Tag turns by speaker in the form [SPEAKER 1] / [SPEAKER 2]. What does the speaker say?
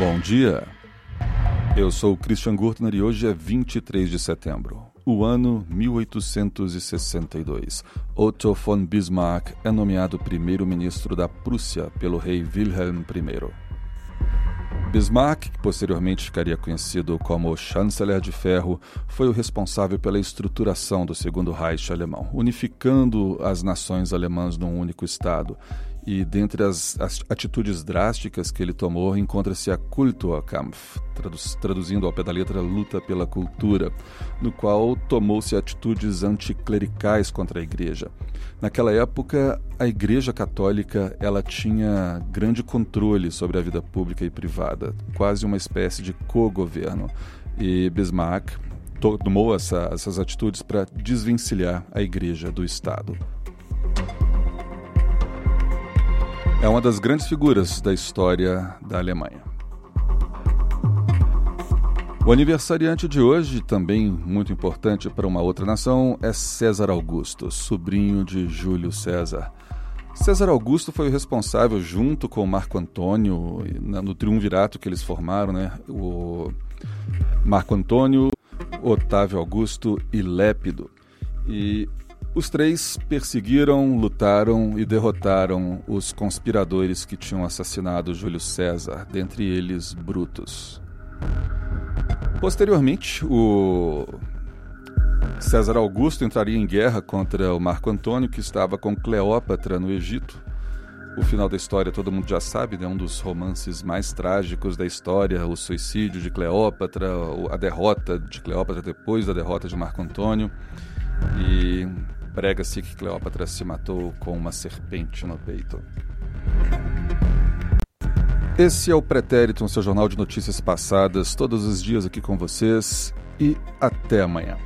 [SPEAKER 1] Bom dia. Eu sou Christian Gurtner e hoje é 23 de setembro. O ano 1862. Otto von Bismarck é nomeado primeiro-ministro da Prússia pelo rei Wilhelm I. Bismarck, que posteriormente ficaria conhecido como Chanceler de Ferro, foi o responsável pela estruturação do Segundo Reich alemão, unificando as nações alemãs num único Estado e dentre as, as atitudes drásticas que ele tomou encontra-se a Kulturkampf, traduz, traduzindo ao pé da letra luta pela cultura, no qual tomou-se atitudes anticlericais contra a igreja. Naquela época, a igreja católica ela tinha grande controle sobre a vida pública e privada, quase uma espécie de co-governo. E Bismarck tomou essa, essas atitudes para desvencilhar a igreja do Estado. É uma das grandes figuras da história da Alemanha. O aniversariante de hoje, também muito importante para uma outra nação, é César Augusto, sobrinho de Júlio César. César Augusto foi o responsável, junto com Marco Antônio, no triunvirato que eles formaram, né? O Marco Antônio, Otávio Augusto e Lépido. E os três perseguiram, lutaram e derrotaram os conspiradores que tinham assassinado Júlio César, dentre eles Brutus. Posteriormente, o César Augusto entraria em guerra contra o Marco Antônio, que estava com Cleópatra no Egito. O final da história todo mundo já sabe, é né? um dos romances mais trágicos da história, o suicídio de Cleópatra, a derrota de Cleópatra depois da derrota de Marco Antônio. E Prega-se que Cleópatra se matou com uma serpente no peito. Esse é o Pretérito, um seu jornal de notícias passadas, todos os dias aqui com vocês e até amanhã.